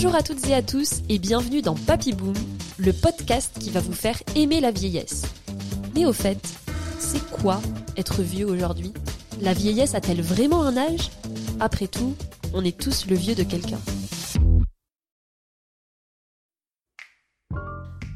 Bonjour à toutes et à tous et bienvenue dans Papy Boom, le podcast qui va vous faire aimer la vieillesse. Mais au fait, c'est quoi être vieux aujourd'hui? La vieillesse a-t-elle vraiment un âge? Après tout, on est tous le vieux de quelqu'un.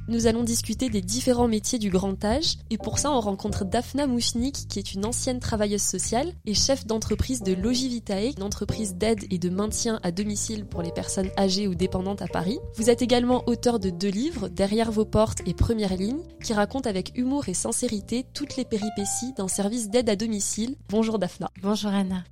Nous allons discuter des différents métiers du grand âge et pour ça on rencontre Daphna Mouchnik qui est une ancienne travailleuse sociale et chef d'entreprise de Logivitae, une entreprise d'aide et de maintien à domicile pour les personnes âgées ou dépendantes à Paris. Vous êtes également auteur de deux livres, Derrière vos portes et Première ligne, qui racontent avec humour et sincérité toutes les péripéties d'un service d'aide à domicile. Bonjour Daphna. Bonjour Anna.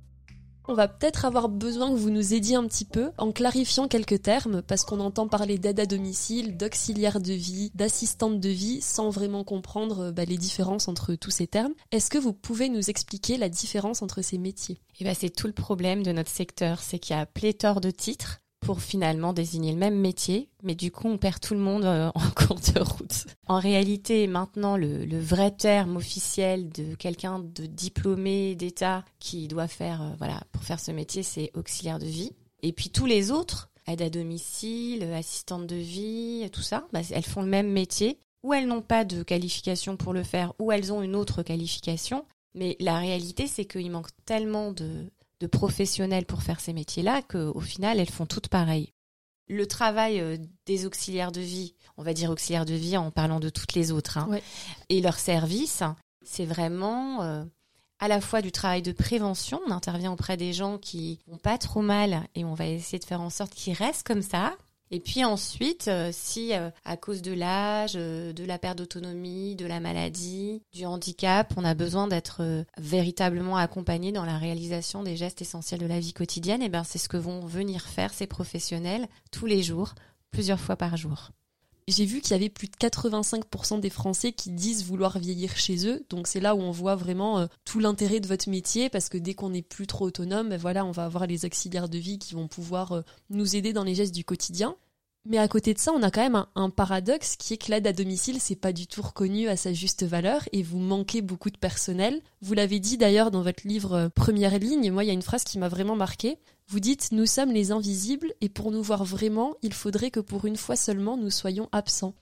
On va peut-être avoir besoin que vous nous aidiez un petit peu en clarifiant quelques termes parce qu'on entend parler d'aide à domicile, d'auxiliaire de vie, d'assistante de vie sans vraiment comprendre bah, les différences entre tous ces termes. Est-ce que vous pouvez nous expliquer la différence entre ces métiers? Eh ben, c'est tout le problème de notre secteur, c'est qu'il y a pléthore de titres pour finalement désigner le même métier, mais du coup on perd tout le monde euh, en cours de route. En réalité, maintenant, le, vrai terme officiel de quelqu'un de diplômé d'État qui doit faire, euh, voilà, pour faire ce métier, c'est auxiliaire de vie. Et puis tous les autres, aide à domicile, assistante de vie, tout ça, bah, elles font le même métier, ou elles n'ont pas de qualification pour le faire, ou elles ont une autre qualification. Mais la réalité, c'est qu'il manque tellement de, de professionnels pour faire ces métiers-là qu'au final, elles font toutes pareilles. Le travail euh, des auxiliaires de vie, on va dire auxiliaires de vie en parlant de toutes les autres, hein, Ouais. et leur service, c'est vraiment euh, à la fois du travail de prévention. On intervient auprès des gens qui vont pas trop mal et on va essayer de faire en sorte qu'ils restent comme ça. Et puis ensuite, euh, si euh, à cause de l'âge, euh, de la perte d'autonomie, de la maladie, du handicap, on a besoin d'être véritablement accompagné dans la réalisation des gestes essentiels de la vie quotidienne, et ben c'est ce que vont venir faire ces professionnels tous les jours, plusieurs fois par jour. J'ai vu qu'il y avait plus de 85% des Français qui disent vouloir vieillir chez eux. Donc c'est là où on voit vraiment euh, tout l'intérêt de votre métier parce que dès qu'on n'est plus trop autonome, ben voilà, on va avoir les auxiliaires de vie qui vont pouvoir euh, nous aider dans les gestes du quotidien. Mais à côté de ça, on a quand même un, paradoxe qui est que l'aide à domicile, c'est pas du tout reconnu à sa juste valeur et vous manquez beaucoup de personnel. Vous l'avez dit d'ailleurs dans votre livre euh, Première ligne, moi il y a une phrase qui m'a vraiment marqué. Vous dites Nous sommes les invisibles et pour nous voir vraiment, il faudrait que pour une fois seulement nous soyons absents.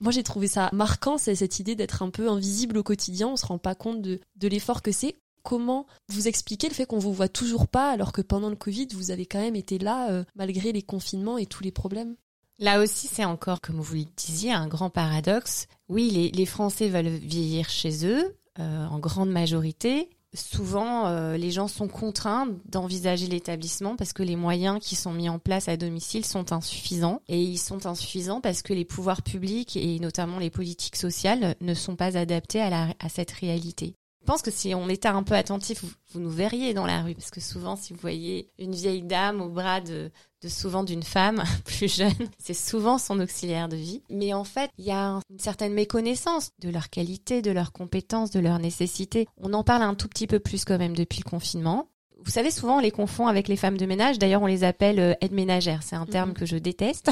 Moi j'ai trouvé ça marquant, c'est cette idée d'être un peu invisible au quotidien, on se rend pas compte de, de l'effort que c'est. Comment vous expliquez le fait qu'on vous voit toujours pas alors que pendant le Covid vous avez quand même été là euh, malgré les confinements et tous les problèmes? Là aussi, c'est encore, comme vous le disiez, un grand paradoxe. Oui, les, Français veulent vieillir chez eux, euh, en grande majorité. Souvent, euh, les gens sont contraints d'envisager l'établissement parce que les moyens qui sont mis en place à domicile sont insuffisants. Et ils sont insuffisants parce que les pouvoirs publics et notamment les politiques sociales ne sont pas adaptés à, la, à cette réalité. Je pense que si on était un peu attentif, vous, vous nous verriez dans la rue, parce que souvent, si vous voyez une vieille dame au bras de, de souvent d'une femme plus jeune, c'est souvent son auxiliaire de vie. Mais en fait, il y a une certaine méconnaissance de leur qualité, de leurs compétences, de leurs nécessités. On en parle un tout petit peu plus quand même depuis le confinement. Vous savez, souvent on les confond avec les femmes de ménage. D'ailleurs, on les appelle euh, aides ménagères. C'est un terme Mhm. que je déteste.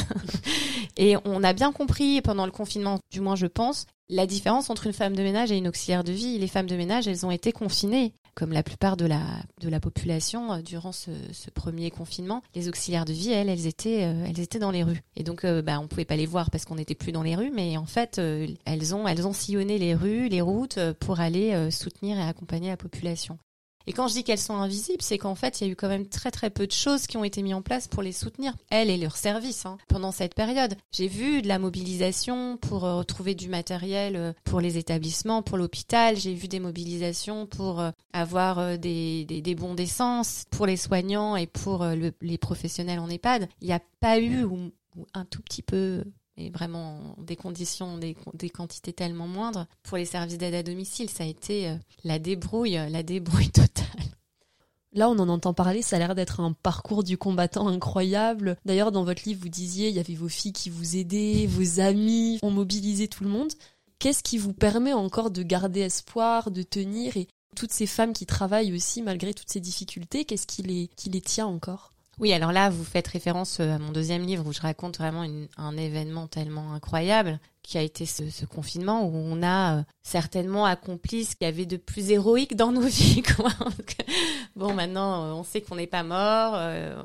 et on a bien compris pendant le confinement, du moins je pense, la différence entre une femme de ménage et une auxiliaire de vie. Les femmes de ménage, elles ont été confinées, comme la plupart de la, de la population euh, durant ce, premier confinement. Les auxiliaires de vie, elles, elles étaient, euh, elles étaient dans les rues. Et donc, euh, bah, on pouvait pas les voir parce qu'on n'était plus dans les rues, mais en fait, elles ont, elles ont sillonné les rues, les routes pour aller soutenir et accompagner la population. Et quand je dis qu'elles sont invisibles, c'est qu'en fait, il y a eu quand même très très peu de choses qui ont été mises en place pour les soutenir, elles et leurs services, hein, pendant cette période. J'ai vu de la mobilisation pour euh, retrouver du matériel euh, pour les établissements, pour l'hôpital. J'ai vu des mobilisations pour euh, avoir euh, des, des, bons d'essence pour les soignants et pour le- les professionnels en EHPAD. Il n'y a pas eu, ou un tout petit peu, et vraiment des conditions, des, quantités tellement moindres pour les services d'aide à domicile. Ça a été euh, la débrouille, la débrouille totale. Là, on en entend parler, ça a l'air d'être un parcours du combattant incroyable. D'ailleurs, dans votre livre, vous disiez, il y avait vos filles qui vous aidaient, vos amis ont mobilisé tout le monde. Qu'est-ce qui vous permet encore de garder espoir, de tenir? Et toutes ces femmes qui travaillent aussi malgré toutes ces difficultés, qu'est-ce qui les tient encore? Oui, alors là, vous faites référence euh, à mon deuxième livre où je raconte vraiment un événement tellement incroyable qui a été ce, confinement où on a euh, certainement accompli ce qu'il y avait de plus héroïque dans nos vies. Bon, maintenant, euh, on sait qu'on n'est pas mort.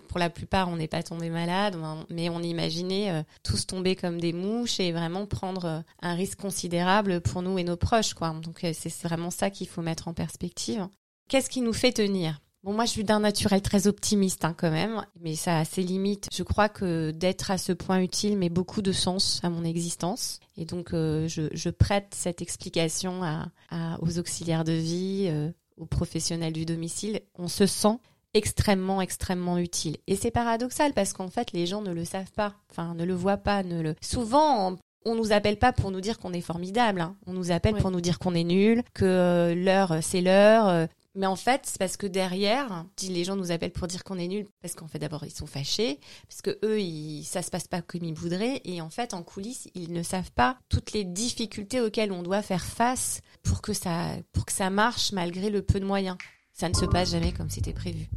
pour la plupart, on n'est pas tombé malade, mais on imaginait tous tomber comme des mouches et vraiment prendre un risque considérable pour nous et nos proches. Donc, c'est vraiment ça qu'il faut mettre en perspective. Qu'est-ce qui nous fait tenir? Bon, moi, je suis d'un naturel très optimiste, hein, quand même, mais ça a ses limites. Je crois que d'être à ce point utile met beaucoup de sens à mon existence. Et donc, euh, je, je prête cette explication à, à- aux auxiliaires de vie, euh, aux professionnels du domicile. On se sent extrêmement, extrêmement utile. Et c'est paradoxal parce qu'en fait, les gens ne le savent pas, enfin, ne le voient pas, ne le... Souvent, on- nous appelle pas pour nous dire qu'on est formidable. hein. On nous appelle Ouais. pour nous dire qu'on est nul, que euh, l'heure c'est l'heure. Mais en fait, c'est parce que derrière, les gens nous appellent pour dire qu'on est nul, parce qu'en fait d'abord ils sont fâchés, parce que eux, ils, ça se passe pas comme ils voudraient, et en fait en coulisses, ils ne savent pas toutes les difficultés auxquelles on doit faire face pour que ça, pour que ça marche malgré le peu de moyens. Ça ne se passe jamais comme c'était prévu.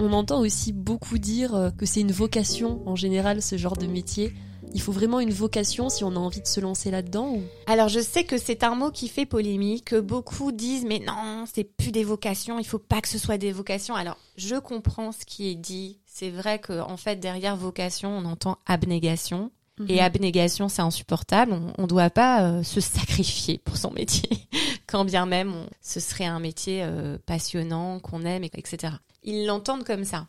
On entend aussi beaucoup dire euh, que c'est une vocation en général ce genre de métier. Il faut vraiment une vocation si on a envie de se lancer là-dedans ou? Alors je sais que c'est un mot qui fait polémique, que beaucoup disent mais non, c'est plus des vocations, il faut pas que ce soit des vocations. Alors je comprends ce qui est dit. C'est vrai que en fait derrière vocation, on entend abnégation. Et Mhm. abnégation, c'est insupportable. On ne doit pas euh, se sacrifier pour son métier, quand bien même on- ce serait un métier euh, passionnant, qu'on aime, et- etc. Ils l'entendent comme ça.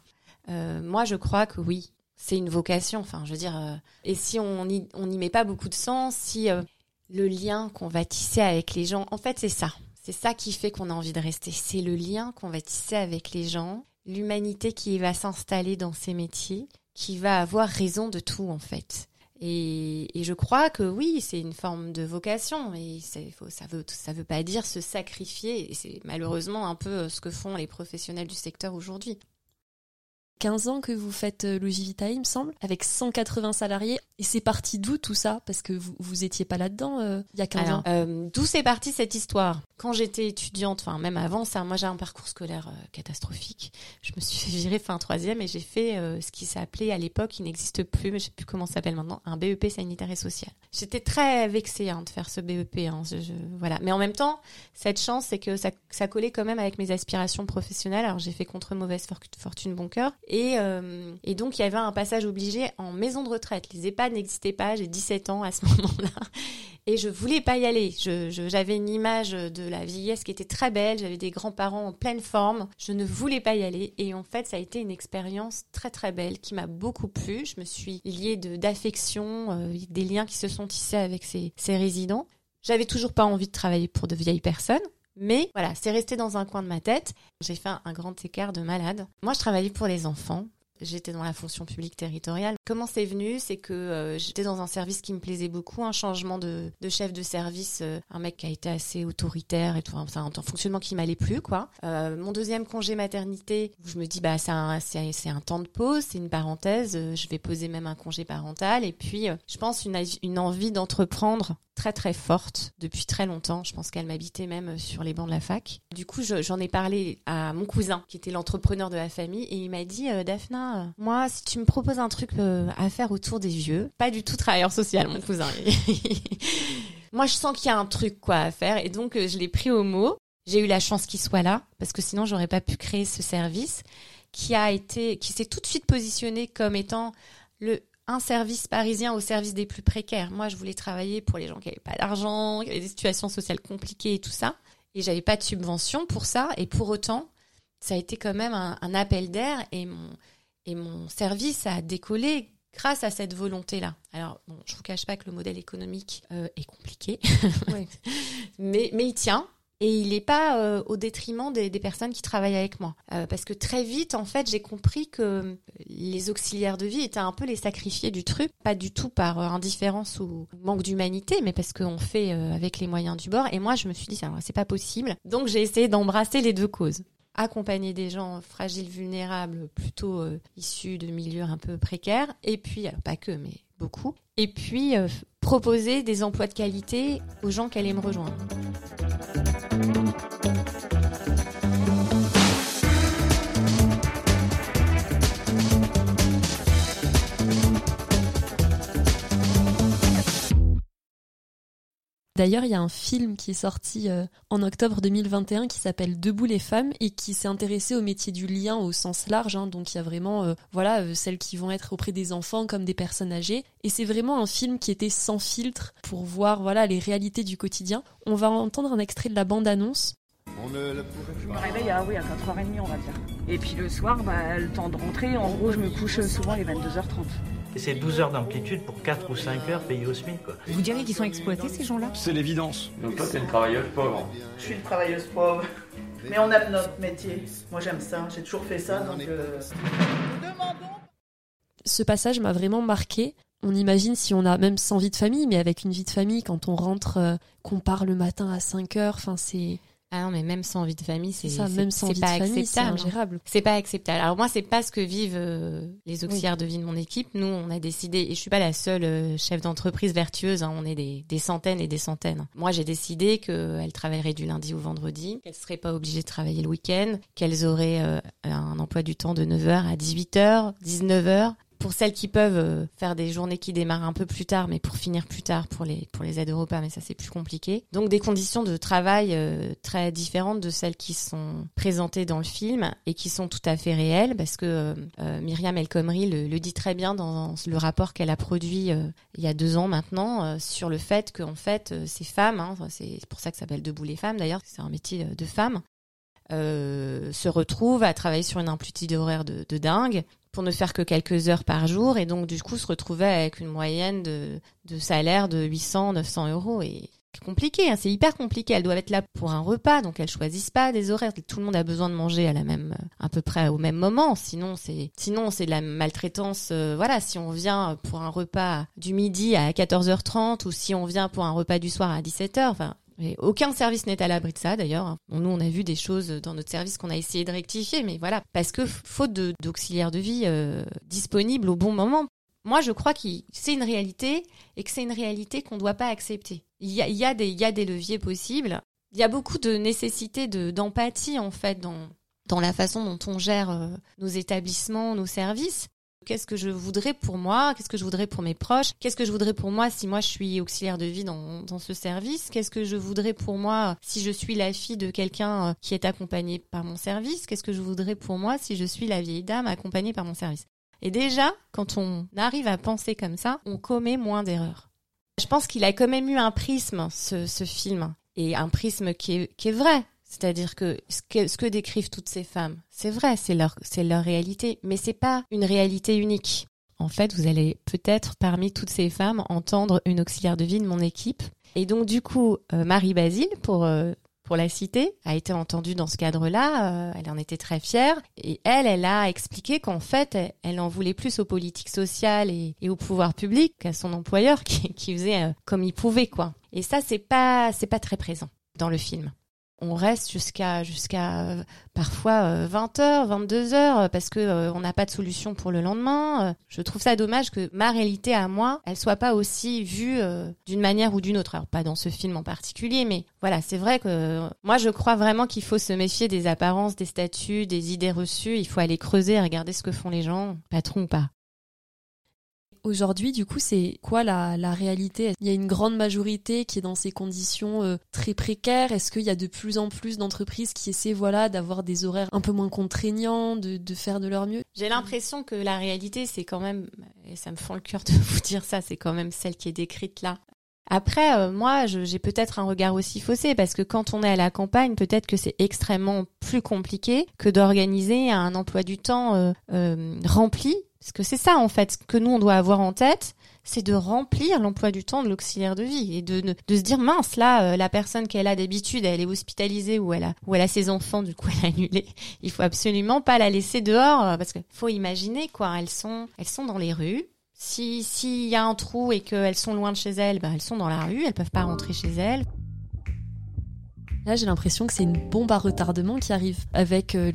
Euh, moi, je crois que oui, c'est une vocation. Enfin, je veux dire, euh, et si on n'y met pas beaucoup de sens, si euh, le lien qu'on va tisser avec les gens, en fait, c'est ça. C'est ça qui fait qu'on a envie de rester. C'est le lien qu'on va tisser avec les gens, l'humanité qui va s'installer dans ces métiers, qui va avoir raison de tout, en fait. Et, et je crois que oui, c'est une forme de vocation, faut- ça veut ça veut pas dire se sacrifier. Et c'est malheureusement un peu euh, ce que font les professionnels du secteur aujourd'hui. 15 ans que vous faites euh, Logivita, il me semble, avec 180 salariés. Et c'est parti d'où tout ça? Parce que vous, vous étiez pas là-dedans euh, il y a 15 Alors, ans. euh, d'où c'est parti cette histoire? Quand j'étais étudiante, enfin même avant ça, moi j'ai un parcours scolaire euh, catastrophique. Je me suis fait virer fin troisième et j'ai fait euh, ce qui s'appelait à l'époque, il n'existe plus, mais je sais plus comment ça s'appelle maintenant, un BEP sanitaire et social. J'étais très vexée hein, de faire ce BEP, hein, voilà. Mais en même temps, cette chance, c'est que ça, ça collait quand même avec mes aspirations professionnelles. Alors j'ai fait contre mauvaise for- fortune bon cœur et, euh, et donc il y avait un passage obligé en maison de retraite. Les EHPAD n'existaient pas, j'ai 17 ans à ce moment-là. Et je voulais pas y aller. J'avais une image de la vieillesse qui était très belle. J'avais des grands-parents en pleine forme. Je ne voulais pas y aller. Et en fait, ça a été une expérience très très belle qui m'a beaucoup plu. Je me suis liée de, d'affection, euh, des liens qui se sont tissés avec ces, ces résidents. J'avais toujours pas envie de travailler pour de vieilles personnes. Mais voilà, c'est resté dans un coin de ma tête. J'ai fait un grand écart de malade. Moi, je travaillais pour les enfants. J'étais dans la fonction publique territoriale. Comment c'est venu? C'est que euh, j'étais dans un service qui me plaisait beaucoup, un changement de, chef de service, euh, un mec qui a été assez autoritaire et tout, enfin, un, fonctionnement qui m'allait plus. Euh, mon deuxième congé maternité, je me dis bah c'est un, temps de pause, c'est une parenthèse, je vais poser même un congé parental et puis je pense une, envie d'entreprendre très très forte depuis très longtemps. Je pense qu'elle m'habitait même sur les bancs de la fac. Du coup, je- j'en ai parlé à mon cousin qui était l'entrepreneur de la famille et il m'a dit Daphna, moi si tu me proposes un truc euh, à faire autour des vieux, pas du tout travailleur social mon cousin. moi je sens qu'il y a un truc quoi à faire et donc euh, je l'ai pris au mot. J'ai eu la chance qu'il soit là parce que sinon j'aurais pas pu créer ce service qui a été qui s'est tout de suite positionné comme étant le un service parisien au service des plus précaires. Moi, je voulais travailler pour les gens qui n'avaient pas d'argent, qui avaient des situations sociales compliquées et tout ça. Et j'avais pas de subvention pour ça. Et pour autant, ça a été quand même un, un appel d'air et mon, et mon service a décollé grâce à cette volonté-là. Alors, bon, je vous cache pas que le modèle économique euh, est compliqué, Ouais. mais, mais il tient. Et il n'est pas euh, au détriment des, des personnes qui travaillent avec moi. Euh, parce que très vite, en fait, j'ai compris que les auxiliaires de vie étaient un peu les sacrifiés du truc. Pas du tout par euh, indifférence ou manque d'humanité, mais parce qu'on fait euh, avec les moyens du bord. Et moi, je me suis dit, c'est pas possible. Donc, j'ai essayé d'embrasser les deux causes. Accompagner des gens fragiles, vulnérables, plutôt euh, issus de milieux un peu précaires. Et puis, pas que, mais beaucoup. Et puis, euh, proposer des emplois de qualité aux gens qui allaient me rejoindre. D'ailleurs, il y a un film qui est sorti euh, en octobre 2021 qui s'appelle Debout les femmes et qui s'est intéressé au métier du lien au sens large. Hein. donc il y a vraiment, euh, voilà, euh, celles qui vont être auprès des enfants comme des personnes âgées. Et c'est vraiment un film qui était sans filtre pour voir, voilà, les réalités du quotidien. On va entendre un extrait de la bande-annonce. Je me réveille à, oui, à 4h30 on va dire. Et puis le soir, bah, le temps de rentrer, en gros je me couche souvent les 22h30. Et c'est 12 heures d'amplitude pour 4 ou 5 heures payées au SMIC. Quoi. Vous diriez qu'ils sont exploités ces gens-là? C'est l'évidence. Donc toi, t'es une travailleuse pauvre. Je suis une travailleuse pauvre. Mais on aime notre métier. Moi j'aime ça, j'ai toujours fait ça, donc... Euh... Ce passage m'a vraiment marqué. On imagine si on a même sans vie de famille, mais avec une vie de famille, quand on rentre, euh, qu'on part le matin à 5 heures, enfin c'est ah non, mais même sans vie de famille, c'est pas famille, acceptable. C'est pas acceptable. Alors moi, c'est pas ce que vivent euh, les auxiliaires de vie de mon équipe. Nous, on a décidé, et je suis pas la seule euh, chef d'entreprise vertueuse. Hein, on est des, des, centaines et des centaines. Moi, j'ai décidé qu'elles travailleraient du lundi au vendredi, qu'elles seraient pas obligées de travailler le week-end, qu'elles auraient euh, un emploi du temps de 9h à 18h, 19h, pour celles qui peuvent euh, faire des journées qui démarrent un peu plus tard, mais pour finir plus tard pour les pour les aides au repas, mais ça c'est plus compliqué. Donc des conditions de travail euh, très différentes de celles qui sont présentées dans le film et qui sont tout à fait réelles, parce que euh, Myriam El Khomri le, dit très bien dans le rapport qu'elle a produit il y a deux ans maintenant sur le fait qu'en fait ces femmes, hein, c'est pour ça que ça s'appelle Debout les femmes d'ailleurs, c'est un métier de femmes, se retrouvent à travailler sur une amplitude horaire de dingue pour ne faire que quelques heures par jour et donc du coup se retrouver avec une moyenne de, de salaire de 800, 900 euros et compliqué, hein, c'est hyper compliqué. Elles doivent être là pour un repas, donc elles choisissent pas des horaires. Tout le monde a besoin de manger à la même, à peu près au même moment. Sinon, c'est, sinon c'est de la maltraitance. Euh, voilà, si on vient pour un repas du midi à 14h30 ou si on vient pour un repas du soir à 17h, enfin, aucun service n'est à l'abri de ça d'ailleurs. nous, on a vu des choses dans notre service qu'on a essayé de rectifier, mais voilà, parce que faute d'auxiliaires de, vie euh, disponibles au bon moment. Moi, je crois que c'est une réalité et que c'est une réalité qu'on ne doit pas accepter. Il y a, des, leviers possibles. Il y a beaucoup de nécessité d'empathie en fait dans, dans la façon dont on gère euh, nos établissements, nos services. Qu'est-ce que je voudrais pour moi Qu'est-ce que je voudrais pour mes proches Qu'est-ce que je voudrais pour moi si moi je suis auxiliaire de vie dans, dans ce service Qu'est-ce que je voudrais pour moi si je suis la fille de quelqu'un euh, qui est accompagné par mon service Qu'est-ce que je voudrais pour moi si je suis la vieille dame accompagnée par mon service Et déjà, quand on arrive à penser comme ça, on commet moins d'erreurs. Je pense qu'il a quand même eu un prisme, ce, film, et un prisme qui est vrai. C'est-à-dire que ce, que décrivent toutes ces femmes, c'est vrai, c'est leur, réalité, mais c'est pas une réalité unique. En fait, vous allez peut-être parmi toutes ces femmes entendre une auxiliaire de vie de mon équipe. Et donc du coup, euh, Marie Basile, pour euh, pour la citer, a été entendue dans ce cadre-là. Euh, elle en était très fière. Et elle, elle a expliqué qu'en fait, elle, en voulait plus aux politiques sociales et, au pouvoir public qu'à son employeur qui, qui faisait comme il pouvait, quoi. Et ça, c'est pas, c'est pas très présent dans le film on reste jusqu'à jusqu'à euh, parfois 20 h 22 h parce que euh, on n'a pas de solution pour le lendemain. Euh, je trouve ça dommage que ma réalité à moi, elle soit pas aussi vue d'une manière ou d'une autre. Alors pas dans ce film en particulier, mais voilà, c'est vrai que moi je crois vraiment qu'il faut se méfier des apparences, des statuts, des idées reçues. Il faut aller creuser regarder ce que font les gens, patron ou pas. Aujourd'hui, du coup, c'est quoi la, la, réalité? Il y a une grande majorité qui est dans ces conditions euh, très précaires? Est-ce qu'il y a de plus en plus d'entreprises qui essaient, voilà, d'avoir des horaires un peu moins contraignants, de, de faire de leur mieux? J'ai l'impression que la réalité, c'est quand même, et ça me fend le cœur de vous dire ça, c'est quand même celle qui est décrite là. Après, euh, moi, j'ai peut-être un regard aussi faussé parce que quand on est à la campagne, peut-être que c'est extrêmement plus compliqué que d'organiser un emploi du temps euh, euh, rempli parce que c'est ça, en fait, que nous, on doit avoir en tête, c'est de remplir l'emploi du temps de l'auxiliaire de vie et de, de, se dire, mince, là, euh, la personne qu'elle a d'habitude, elle est hospitalisée ou elle a, ou elle a ses enfants, du coup, elle a annulé. Il faut absolument pas la laisser dehors euh, parce que faut imaginer, quoi, elles sont, elles sont dans les rues. Si, s'il y a un trou et qu'elles sont loin de chez elles, ben, elles sont dans la rue, elles peuvent pas rentrer chez elles. Là, j'ai l'impression que c'est une bombe à retardement qui arrive avec euh,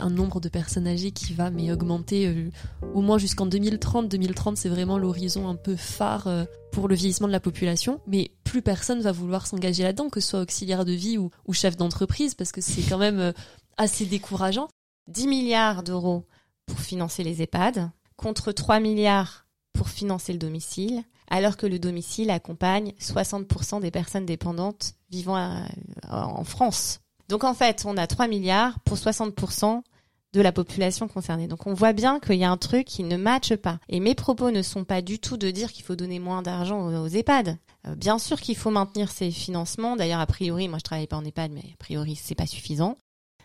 un nombre de personnes âgées qui va augmenter euh, au moins jusqu'en 2030. 2030, c'est vraiment l'horizon un peu phare euh, pour le vieillissement de la population. Mais plus personne va vouloir s'engager là-dedans, que ce soit auxiliaire de vie ou chef d'entreprise, parce que c'est quand même assez décourageant. 10 milliards d'euros pour financer les EHPAD, contre 3 milliards pour financer le domicile alors que le domicile accompagne 60% des personnes dépendantes vivant à- en France. Donc en fait, on a 3 milliards pour 60% de la population concernée. Donc on voit bien qu'il y a un truc qui ne matche pas. Et mes propos ne sont pas du tout de dire qu'il faut donner moins d'argent aux, EHPAD. Euh, bien sûr qu'il faut maintenir ces financements. D'ailleurs, a priori, moi je travaille pas en EHPAD, mais a priori c'est pas suffisant.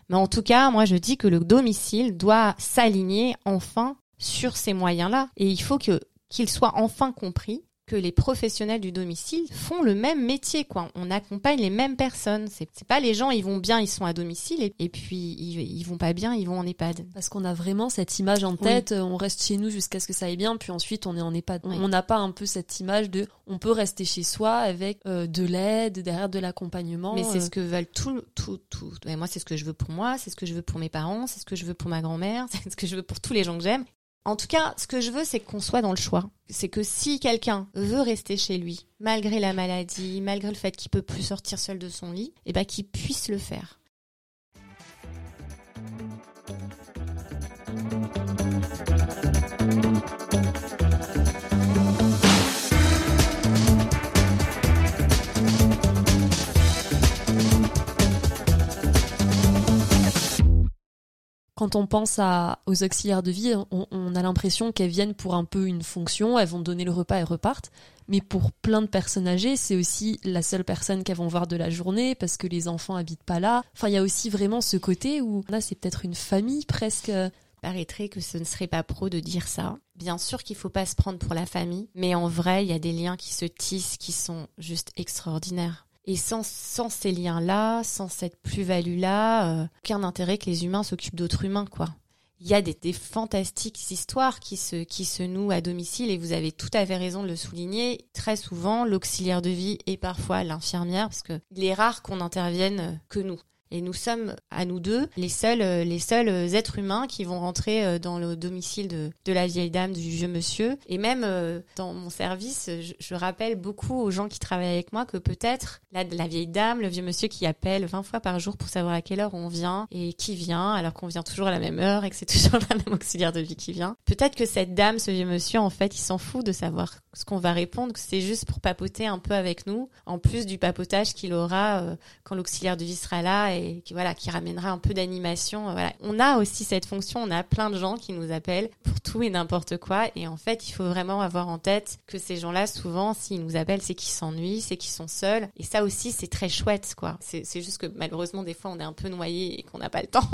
Mais en tout cas, moi je dis que le domicile doit s'aligner enfin sur ces moyens-là. Et il faut que qu'il soit enfin compris que les professionnels du domicile font le même métier, quoi. On accompagne les mêmes personnes. C'est pas les gens, ils vont bien, ils sont à domicile, et, et puis ils, ils vont pas bien, ils vont en EHPAD. Parce qu'on a vraiment cette image en tête, euh, on reste chez nous jusqu'à ce que ça aille bien, puis ensuite on est en EHPAD. Oui. On n'a pas un peu cette image de on peut rester chez soi avec euh, de l'aide, derrière de l'accompagnement. Mais c'est euh. ce que veulent tout, tout, tout. Et moi, c'est ce que je veux pour moi, c'est ce que je veux pour mes parents, c'est ce que je veux pour ma grand-mère, c'est ce que je veux pour tous les gens que j'aime. En tout cas, ce que je veux, c'est qu'on soit dans le choix. C'est que si quelqu'un veut rester chez lui, malgré la maladie, malgré le fait qu'il peut plus sortir seul de son lit, et ben qu'il puisse le faire. Quand on pense aux auxiliaires de vie, on, on a l'impression qu'elles viennent pour un peu une fonction, elles vont donner le repas et repartent. Mais pour plein de personnes âgées, c'est aussi la seule personne qu'elles vont voir de la journée parce que les enfants habitent pas là. Enfin, il y a aussi vraiment ce côté où là, c'est peut-être une famille presque. paraîtrait que ce ne serait pas pro de dire ça. Bien sûr qu'il faut pas se prendre pour la famille, mais en vrai, il y a des liens qui se tissent qui sont juste extraordinaires. Et sans, ces liens-là, sans cette plus-value-là, euh, aucun intérêt que les humains s'occupent d'autres humains, quoi. Il y a des, des fantastiques histoires qui se, qui se nouent à domicile et vous avez tout à fait raison de le souligner. Très souvent, l'auxiliaire de vie et parfois l'infirmière, parce que il est rare qu'on intervienne que nous. Et nous sommes, à nous deux, les seuls, euh, les seuls euh, êtres humains qui vont rentrer euh, dans le domicile de, de la vieille dame, du vieux monsieur. Et même dans mon service, je, je rappelle beaucoup aux gens qui travaillent avec moi que peut-être la, la vieille dame, le vieux monsieur qui appelle 20 fois par jour pour savoir à quelle heure on vient et qui vient, alors qu'on vient toujours à la même heure et que c'est toujours la même auxiliaire de vie qui vient. Peut-être que cette dame, ce vieux monsieur, en fait, il s'en fout de savoir ce qu'on va répondre, que c'est juste pour papoter un peu avec nous, en plus du papotage qu'il aura quand l'auxiliaire de vie sera là qui voilà qui ramènera un peu d'animation. euh, Voilà, on a aussi cette fonction. On a plein de gens qui nous appellent pour tout et n'importe quoi. Et en fait, il faut vraiment avoir en tête que ces gens-là, souvent, s'ils nous appellent, c'est qu'ils s'ennuient, c'est qu'ils sont seuls. Et ça aussi, c'est très chouette, quoi. C'est c'est juste que malheureusement, des fois, on est un peu noyé et qu'on n'a pas le temps.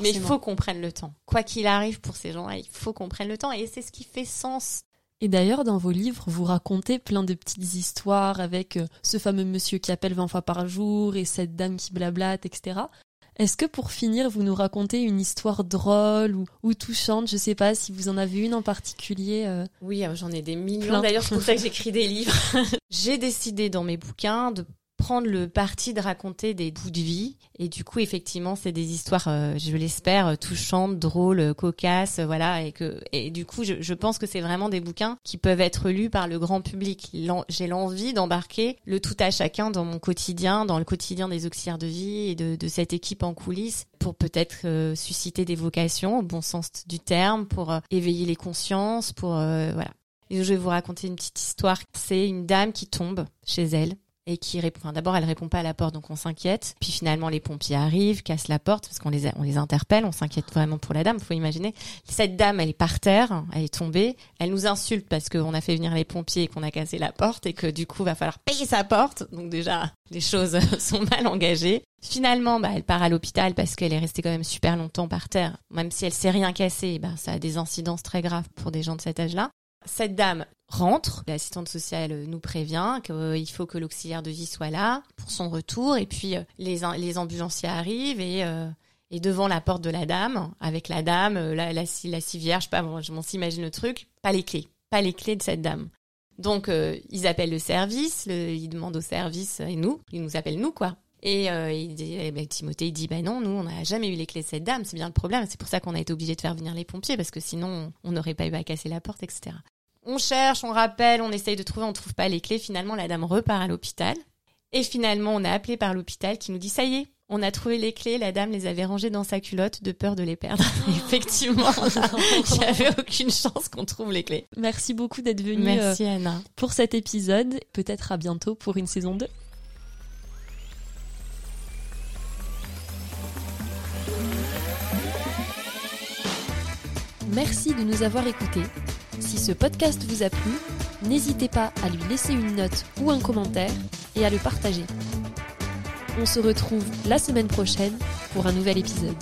Mais il faut qu'on prenne le temps. Quoi qu'il arrive pour ces gens-là, il faut qu'on prenne le temps. Et c'est ce qui fait sens Et d'ailleurs, dans vos livres, vous racontez plein de petites histoires avec euh, ce fameux monsieur qui appelle 20 fois par jour et cette dame qui blablate, etc. Est-ce que pour finir, vous nous racontez une histoire drôle ou, ou touchante? Je sais pas si vous en avez une en particulier. euh. Oui, euh, j'en ai des millions. D'ailleurs, c'est pour ça que j'écris des livres. J'ai décidé dans mes bouquins de prendre le parti de raconter des bouts de vie. Et du coup, effectivement, c'est des histoires, euh, je l'espère, euh, touchantes, drôles, euh, cocasses, euh, voilà. Et que, et du coup, je, je pense que c'est vraiment des bouquins qui peuvent être lus par le grand public. J'ai l'envie d'embarquer le tout à chacun dans mon quotidien, dans le quotidien des auxiliaires de vie et de, de cette équipe en coulisses pour peut-être euh, susciter des vocations au bon sens du terme, pour éveiller les consciences, pour voilà. Et je vais vous raconter une petite histoire. C'est une dame qui tombe chez elle et qui répond. Enfin, d'abord, elle répond pas à la porte, donc on s'inquiète. Puis finalement, les pompiers arrivent, cassent la porte parce qu'on les on les interpelle. On s'inquiète vraiment pour la dame. Faut imaginer. Cette dame, elle est par terre, elle est tombée. Elle nous insulte parce qu'on a fait venir les pompiers et qu'on a cassé la porte et que du coup, va falloir payer sa porte. Donc déjà, les choses sont mal engagées. Finalement, bah, elle part à l'hôpital parce qu'elle est restée quand même super longtemps par terre. Même si elle s'est rien cassé, bah, ça a des incidences très graves pour des gens de cet âge-là. Cette dame rentre, l'assistante sociale nous prévient qu'il faut que l'auxiliaire de vie soit là pour son retour, et puis euh, les, les ambulanciers arrivent et, euh, et devant la porte de la dame, avec la dame, euh, la, la, la civière, je sais pas, je m'en s'imagine le truc, pas les clés, pas les clés de cette dame. Donc euh, ils appellent le service, ils demandent au service et nous, ils nous appellent nous quoi. Et euh, il dit, eh ben, Timothée dit bah non, nous on n'a jamais eu les clés de cette dame, c'est bien le problème, c'est pour ça qu'on a été obligé de faire venir les pompiers parce que sinon on n'aurait pas eu à casser la porte, etc. On cherche, on rappelle, on essaye de trouver, on trouve pas les clés. Finalement, la dame repart à l'hôpital. Et finalement, on est appelé par l'hôpital qui nous dit ça y est, On a trouvé les clés, la dame les avait rangées dans sa culotte de peur de les perdre. Effectivement, il n'y avait aucune chance qu'on trouve les clés. Merci beaucoup d'être venue Merci Anna. pour cet épisode. Peut-être à bientôt pour une saison 2. Merci de nous avoir écoutés. Si ce podcast vous a plu, n'hésitez pas à lui laisser une note ou un commentaire et à le partager. On se retrouve la semaine prochaine pour un nouvel épisode.